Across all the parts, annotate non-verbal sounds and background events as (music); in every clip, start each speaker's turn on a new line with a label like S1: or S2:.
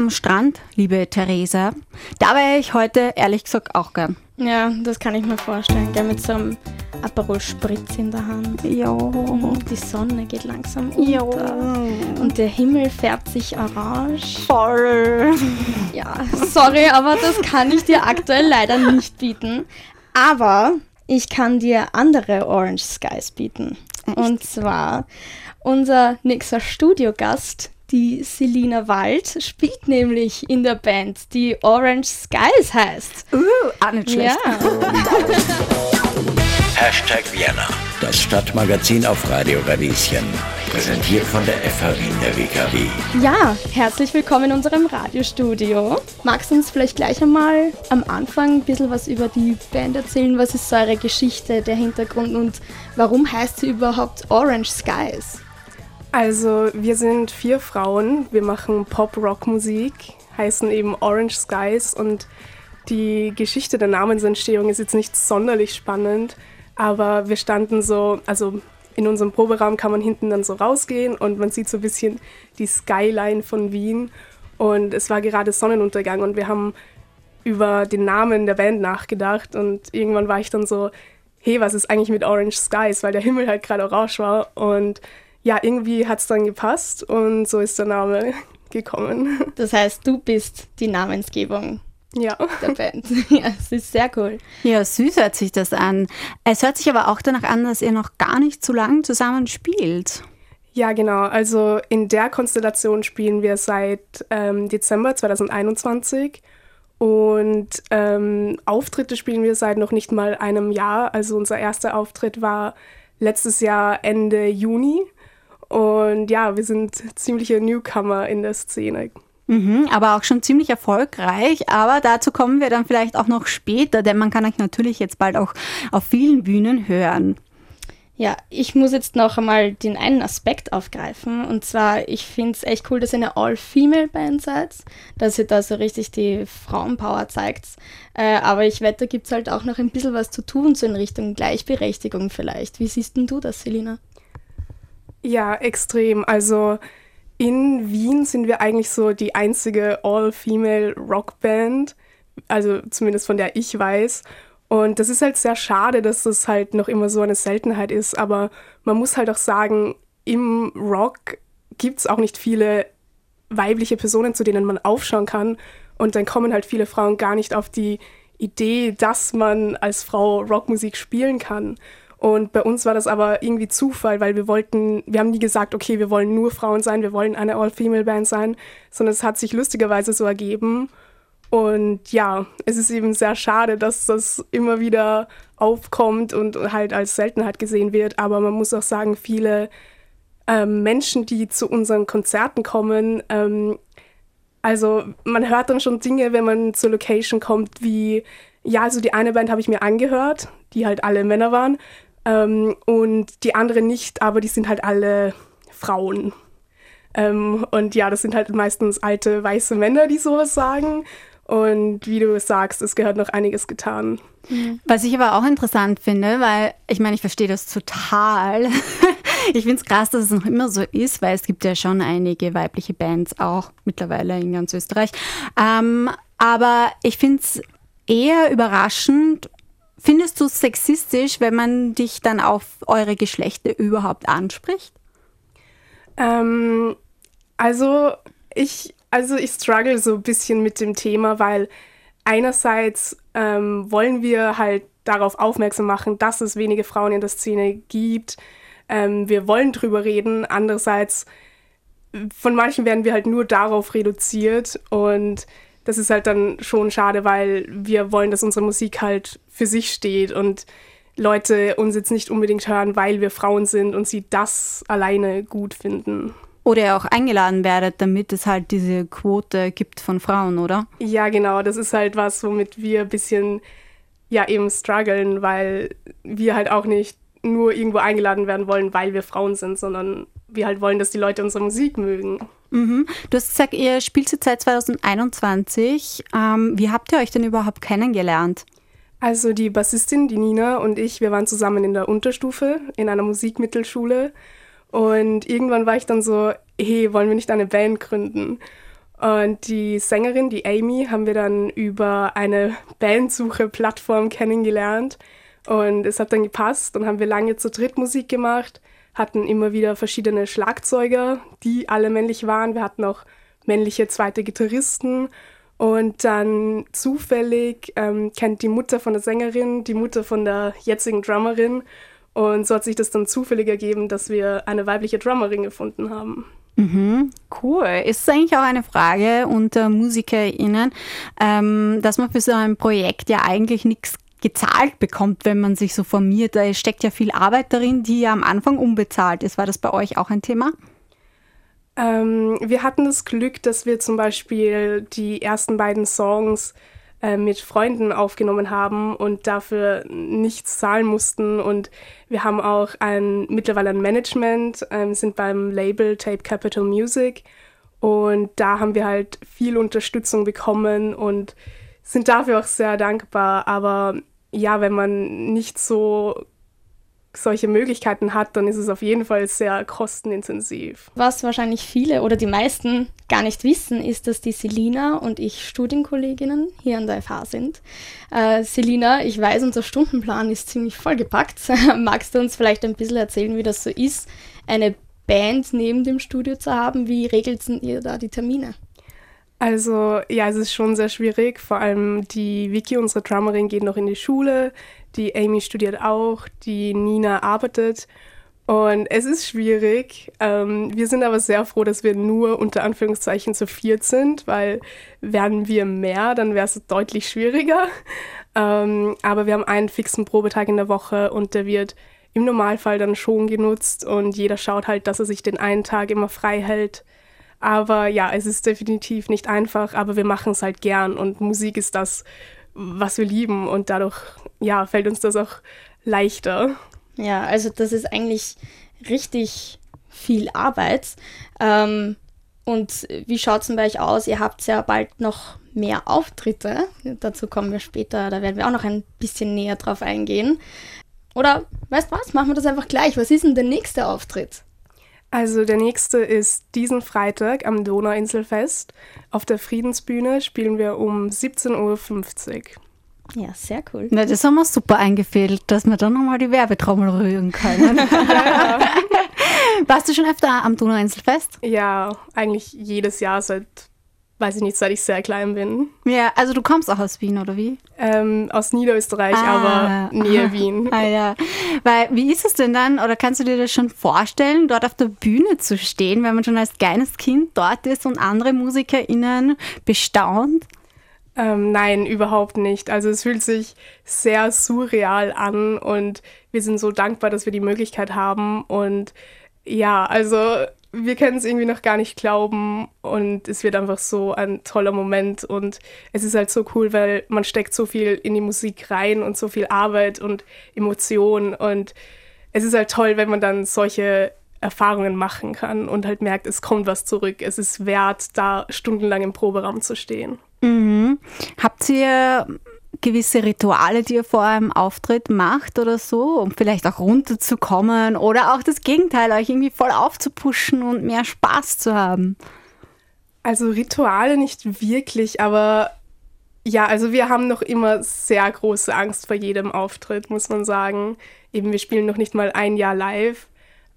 S1: am Strand, liebe Theresa. Da wäre ich heute ehrlich gesagt auch gern.
S2: Ja, das kann ich mir vorstellen. Gell, mit so einem Aperol Spritz in der Hand.
S1: Ja.
S2: Die Sonne geht langsam unter. Und der Himmel färbt sich orange.
S1: Voll.
S2: Ja, sorry, aber das kann ich dir aktuell leider nicht bieten. Aber ich kann dir andere Orange Skies bieten.
S1: Echt?
S2: Und zwar unser nächster Studiogast, die Selina Wald, spielt nämlich in der Band, die Orange Skies heißt.
S1: Uh, auch nicht schlecht.
S2: Ja. (laughs)
S3: Hashtag Vienna, das Stadtmagazin auf Radio Radieschen. Präsentiert von der FH der WKW.
S2: Ja, herzlich willkommen in unserem Radiostudio. Magst du uns vielleicht gleich einmal am Anfang ein bisschen was über die Band erzählen? Was ist so eure Geschichte, der Hintergrund und warum heißt sie überhaupt Orange Skies?
S4: Also, wir sind vier Frauen. Wir machen Pop-Rock-Musik, heißen eben Orange Skies. Und die Geschichte der Namensentstehung ist jetzt nicht sonderlich spannend, aber wir standen so, also in unserem Proberaum kann man hinten dann so rausgehen und man sieht so ein bisschen die Skyline von Wien. Und es war gerade Sonnenuntergang und wir haben über den Namen der Band nachgedacht. Und irgendwann war ich dann so, hey, was ist eigentlich mit Orange Skies, weil der Himmel halt gerade orange war. Und ja, irgendwie hat es dann gepasst und so ist der Name (laughs) gekommen.
S2: Das heißt, du bist die Namensgebung
S4: Ja.
S2: der Band. (laughs) ja, es ist sehr cool.
S1: Ja, süß hört sich das an. Es hört sich aber auch danach an, dass ihr noch gar nicht so lange zusammen spielt.
S4: Ja, genau. Also in der Konstellation spielen wir seit ähm, Dezember 2021 und ähm, Auftritte spielen wir seit noch nicht mal einem Jahr. Also unser erster Auftritt war letztes Jahr Ende Juni und ja, wir sind ziemliche Newcomer in der Szene.
S1: Mhm, aber auch schon ziemlich erfolgreich. Aber dazu kommen wir dann vielleicht auch noch später, denn man kann euch natürlich jetzt bald auch auf vielen Bühnen hören.
S2: Ja, ich muss jetzt noch einmal den einen Aspekt aufgreifen. Und zwar, ich finde es echt cool, dass ihr eine All-Female-Band seid, dass ihr da so richtig die Frauenpower zeigt. Äh, aber ich wette, da gibt es halt auch noch ein bisschen was zu tun, so in Richtung Gleichberechtigung vielleicht. Wie siehst denn du das, Selina?
S4: Ja, extrem. Also in Wien sind wir eigentlich so die einzige All-Female-Rockband, also zumindest von der ich weiß. Und das ist halt sehr schade, dass das halt noch immer so eine Seltenheit ist. Aber man muss halt auch sagen, im Rock gibt es auch nicht viele weibliche Personen, zu denen man aufschauen kann. Und dann kommen halt viele Frauen gar nicht auf die Idee, dass man als Frau Rockmusik spielen kann. Und bei uns war das aber irgendwie Zufall, weil wir wollten, wir haben nie gesagt, okay, wir wollen nur Frauen sein, wir wollen eine All-Female-Band sein, sondern es hat sich lustigerweise so ergeben. Und ja, es ist eben sehr schade, dass das immer wieder aufkommt und halt als Seltenheit gesehen wird. Aber man muss auch sagen, viele ähm, Menschen, die zu unseren Konzerten kommen, ähm, also man hört dann schon Dinge, wenn man zur Location kommt, wie, ja, also die eine Band habe ich mir angehört, die halt alle Männer waren, ähm, und die andere nicht, aber die sind halt alle Frauen. Ähm, und ja, das sind halt meistens alte weiße Männer, die sowas sagen. Und wie du sagst, es gehört noch einiges getan.
S1: Was ich aber auch interessant finde, weil ich meine, ich verstehe das total. (laughs) Ich finde es krass, dass es noch immer so ist, weil es gibt ja schon einige weibliche Bands auch mittlerweile in ganz Österreich. Ähm, aber ich finde es eher überraschend. Findest du es sexistisch, wenn man dich dann auf eure Geschlechter überhaupt anspricht?
S4: Ähm, also ich, also ich struggle so ein bisschen mit dem Thema, weil einerseits ähm, wollen wir halt darauf aufmerksam machen, dass es wenige Frauen in der Szene gibt. Ähm, wir wollen drüber reden. Andererseits, von manchen werden wir halt nur darauf reduziert und das ist halt dann schon schade, weil wir wollen, dass unsere Musik halt für sich steht und Leute uns jetzt nicht unbedingt hören, weil wir Frauen sind und sie das alleine gut finden.
S1: Oder ihr auch eingeladen werdet, damit es halt diese Quote gibt von Frauen, oder?
S4: Ja, genau, das ist halt was, womit wir ein bisschen ja eben strugglen, weil wir halt auch nicht nur irgendwo eingeladen werden wollen, weil wir Frauen sind, sondern wir halt wollen, dass die Leute unsere Musik mögen.
S1: Mhm. Du hast gesagt, ihr spielt jetzt seit 2021. Ähm, wie habt ihr euch denn überhaupt kennengelernt?
S4: Also die Bassistin, die Nina und ich, wir waren zusammen in der Unterstufe in einer Musikmittelschule und irgendwann war ich dann so, hey, wollen wir nicht eine Band gründen? Und die Sängerin, die Amy, haben wir dann über eine Bandsuche-Plattform kennengelernt. Und es hat dann gepasst. Dann haben wir lange zu dritt Musik gemacht, hatten immer wieder verschiedene Schlagzeuger, die alle männlich waren. Wir hatten auch männliche zweite Gitarristen. Und dann zufällig ähm, kennt die Mutter von der Sängerin die Mutter von der jetzigen Drummerin. Und so hat sich das dann zufällig ergeben, dass wir eine weibliche Drummerin gefunden haben.
S1: Mhm, cool. Ist eigentlich auch eine Frage unter MusikerInnen, ähm, dass man für so ein Projekt ja eigentlich nichts gezahlt bekommt, wenn man sich so formiert. Da steckt ja viel Arbeit darin, die ja am Anfang unbezahlt ist. War das bei euch auch ein Thema?
S4: Ähm, wir hatten das Glück, dass wir zum Beispiel die ersten beiden Songs äh, mit Freunden aufgenommen haben und dafür nichts zahlen mussten. Und wir haben auch ein, mittlerweile ein Management, ähm, sind beim Label Tape Capital Music. Und da haben wir halt viel Unterstützung bekommen und sind dafür auch sehr dankbar. Aber ja, wenn man nicht so solche Möglichkeiten hat, dann ist es auf jeden Fall sehr kostenintensiv.
S2: Was wahrscheinlich viele oder die meisten gar nicht wissen, ist, dass die Selina und ich Studienkolleginnen hier an der FH sind. Äh, Selina, ich weiß, unser Stundenplan ist ziemlich vollgepackt. (laughs) Magst du uns vielleicht ein bisschen erzählen, wie das so ist, eine Band neben dem Studio zu haben? Wie regelt ihr da die Termine?
S4: Also ja, es ist schon sehr schwierig. Vor allem die Vicky, unsere Drummerin, geht noch in die Schule. Die Amy studiert auch. Die Nina arbeitet. Und es ist schwierig. Ähm, wir sind aber sehr froh, dass wir nur unter Anführungszeichen zu viert sind, weil wären wir mehr, dann wäre es deutlich schwieriger. Ähm, aber wir haben einen fixen Probetag in der Woche und der wird im Normalfall dann schon genutzt und jeder schaut halt, dass er sich den einen Tag immer frei hält aber ja, es ist definitiv nicht einfach, aber wir machen es halt gern und Musik ist das, was wir lieben und dadurch ja, fällt uns das auch leichter.
S2: Ja, also das ist eigentlich richtig viel Arbeit. Ähm, und wie schaut es denn bei euch aus? Ihr habt ja bald noch mehr Auftritte. Dazu kommen wir später, da werden wir auch noch ein bisschen näher drauf eingehen. Oder weißt du was, machen wir das einfach gleich. Was ist denn der nächste Auftritt?
S4: Also der nächste ist diesen Freitag am Donauinselfest. Auf der Friedensbühne spielen wir um 17.50 Uhr.
S2: Ja, sehr cool.
S1: Na, das haben wir super eingefädelt, dass wir dann nochmal die Werbetrommel rühren können. ja. (laughs) Warst du schon öfter am Donauinselfest?
S4: Ja, eigentlich jedes Jahr seit weiß ich nicht, seit ich sehr klein bin.
S1: Ja, also du kommst auch aus Wien, oder wie?
S4: Ähm, aus Niederösterreich, ah, aber Nähe Wien. (laughs)
S1: Ah ja. Weil, wie ist es denn dann, oder kannst du dir das schon vorstellen, dort auf der Bühne zu stehen, wenn man schon als kleines Kind dort ist und andere MusikerInnen bestaunt?
S4: Ähm, nein, überhaupt nicht. Also es fühlt sich sehr surreal an und wir sind so dankbar, dass wir die Möglichkeit haben. Und ja, also wir können es irgendwie noch gar nicht glauben und es wird einfach so ein toller Moment und es ist halt so cool, weil man steckt so viel in die Musik rein und so viel Arbeit und Emotion und es ist halt toll, wenn man dann solche Erfahrungen machen kann und halt merkt, es kommt was zurück. Es ist wert, da stundenlang im Proberaum zu stehen.
S1: Mhm. Habt ihr gewisse Rituale, die ihr vor einem Auftritt macht oder so, um vielleicht auch runterzukommen oder auch das Gegenteil, euch irgendwie voll aufzupuschen und mehr Spaß zu haben?
S4: Also Rituale nicht wirklich, aber ja, also wir haben noch immer sehr große Angst vor jedem Auftritt, muss man sagen. Eben, wir spielen noch nicht mal ein Jahr live.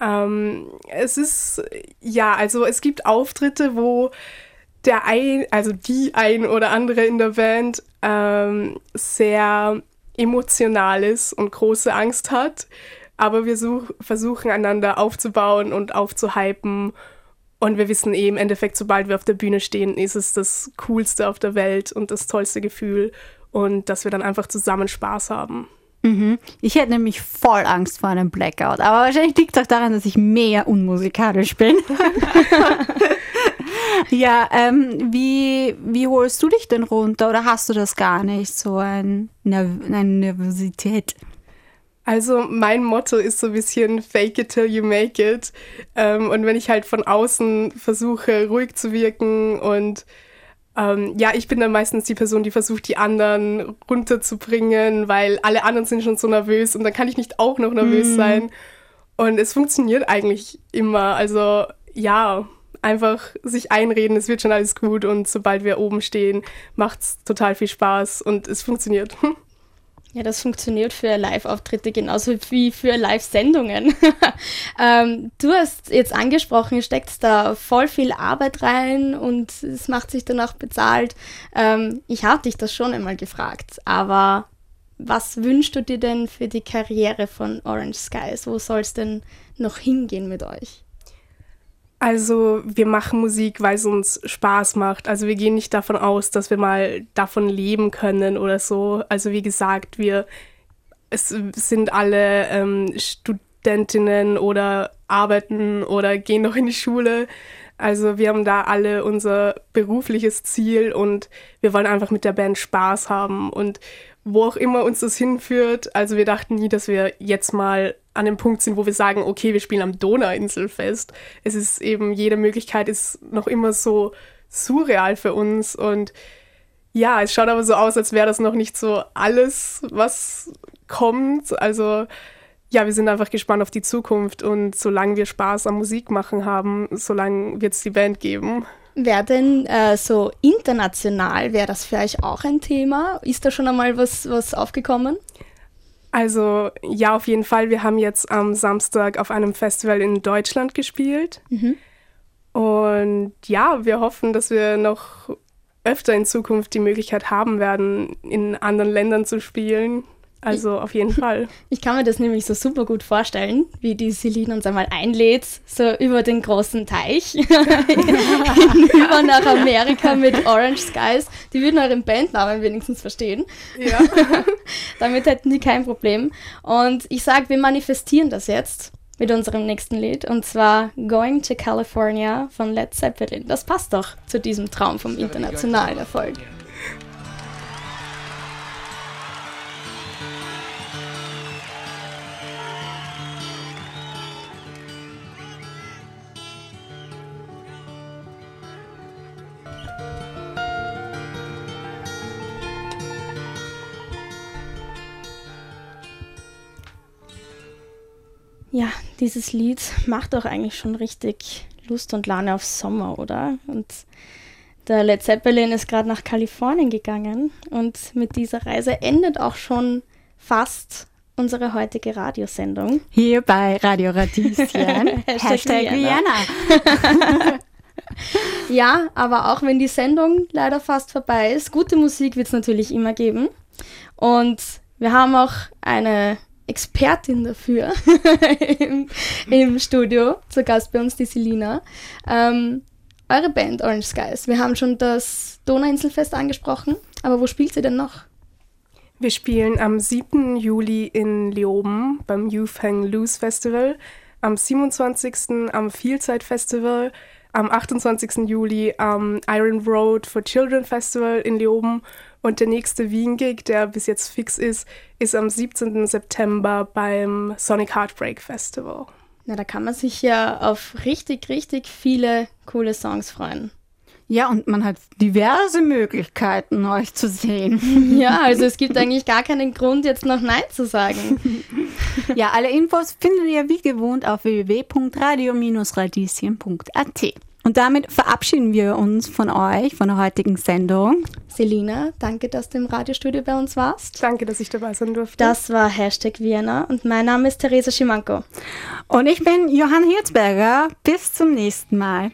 S4: Ähm, es ist, ja, also es gibt Auftritte, wo der ein, also die ein oder andere in der Band ähm, sehr emotional ist und große Angst hat. Aber wir such, versuchen einander aufzubauen und aufzuhypen. Und wir wissen eh im Endeffekt, sobald wir auf der Bühne stehen, ist es das Coolste auf der Welt und das tollste Gefühl. Und dass wir dann einfach zusammen Spaß haben.
S1: Mhm. Ich hätte nämlich voll Angst vor einem Blackout. Aber wahrscheinlich liegt es auch daran, dass ich mehr unmusikalisch bin. (laughs) (laughs) ja, ähm, wie, wie holst du dich denn runter oder hast du das gar nicht, so ein eine Nervosität?
S4: Also mein Motto ist so ein bisschen fake it till you make it. Ähm, und wenn ich halt von außen versuche, ruhig zu wirken und ähm, ja, ich bin dann meistens die Person, die versucht, die anderen runterzubringen, weil alle anderen sind schon so nervös und dann kann ich nicht auch noch nervös mm. sein. Und es funktioniert eigentlich immer. Also ja, einfach sich einreden, es wird schon alles gut und sobald wir oben stehen, macht es total viel Spaß und es funktioniert. (laughs)
S2: Ja, das funktioniert für Live-Auftritte genauso wie für Live-Sendungen. (laughs) ähm, du hast jetzt angesprochen, steckt da voll viel Arbeit rein und es macht sich dann auch bezahlt. Ähm, ich habe dich das schon einmal gefragt, aber was wünschst du dir denn für die Karriere von Orange Skies? Wo soll es denn noch hingehen mit euch?
S4: Also wir machen Musik, weil es uns Spaß macht. Also wir gehen nicht davon aus, dass wir mal davon leben können oder so. Also wie gesagt, wir es sind alle ähm, Studentinnen oder arbeiten oder gehen noch in die Schule. Also wir haben da alle unser berufliches Ziel und wir wollen einfach mit der Band Spaß haben und wo auch immer uns das hinführt. Also wir dachten nie, dass wir jetzt mal an dem Punkt sind, wo wir sagen, okay, wir spielen am Donauinselfest. Es ist eben, jede Möglichkeit ist noch immer so surreal für uns und ja, es schaut aber so aus, als wäre das noch nicht so alles, was kommt. Also ja, wir sind einfach gespannt auf die Zukunft und solange wir Spaß am Musik machen haben, solange wird es die Band geben.
S2: Wäre denn äh, so international, wäre das für euch auch ein Thema? Ist da schon einmal was, was aufgekommen?
S4: Also ja, auf jeden Fall. Wir haben jetzt am Samstag auf einem Festival in Deutschland gespielt. Mhm. Und ja, wir hoffen, dass wir noch öfter in Zukunft die Möglichkeit haben werden, in anderen Ländern zu spielen. Also auf jeden Fall. (laughs)
S2: Ich kann mir das nämlich so super gut vorstellen, wie die Celine uns einmal einlädt, so über den großen Teich, (laughs) über nach Amerika mit Orange Skies. Die würden euren Bandnamen wenigstens verstehen. Ja. (laughs) Damit hätten die kein Problem. Und ich sage, wir manifestieren das jetzt mit unserem nächsten Lied und zwar Going to California von Led Zeppelin. Das passt doch zu diesem Traum vom internationalen Erfolg. Ja, dieses Lied macht doch eigentlich schon richtig Lust und Laune auf Sommer, oder? Und der Led Zeppelin ist gerade nach Kalifornien gegangen und mit dieser Reise endet auch schon fast unsere heutige Radiosendung.
S1: Hier bei Radio Radieschen. (laughs) Hashtag, Hashtag
S2: Vienna. (laughs) ja, aber auch wenn die Sendung leider fast vorbei ist, gute Musik wird es natürlich immer geben. Und wir haben auch eine Expertin dafür (laughs) im, im, Studio, zu Gast bei uns die Selina. Ähm, eure Band Orange Skies, wir haben schon das Donauinselfest angesprochen, aber wo spielt sie denn noch?
S4: Wir spielen am 7. Juli in Leoben beim Youth Hang Loose Festival, am 27. am Vielzeit Festival, am 28. Juli am Iron Road for Children Festival in Leoben und der nächste Wien-Gig, der bis jetzt fix ist, ist am 17. September beim Sonic Heartbreak Festival.
S2: Na, da kann man sich ja auf richtig, richtig viele coole Songs freuen.
S1: Ja, und man hat diverse Möglichkeiten, euch zu sehen. (laughs)
S2: Ja, also es gibt eigentlich gar keinen Grund, jetzt noch Nein zu sagen.
S1: Ja, alle Infos findet ihr wie gewohnt auf www.radio-radieschen.at. Und damit verabschieden wir uns von euch, von der heutigen Sendung.
S2: Selina, danke, dass du im Radiostudio bei uns warst.
S4: Danke, dass ich dabei sein durfte.
S2: Das war Hashtag Vienna und mein Name ist Theresa Schimanko.
S1: Und ich bin Johann Hirzberger. Bis zum nächsten Mal.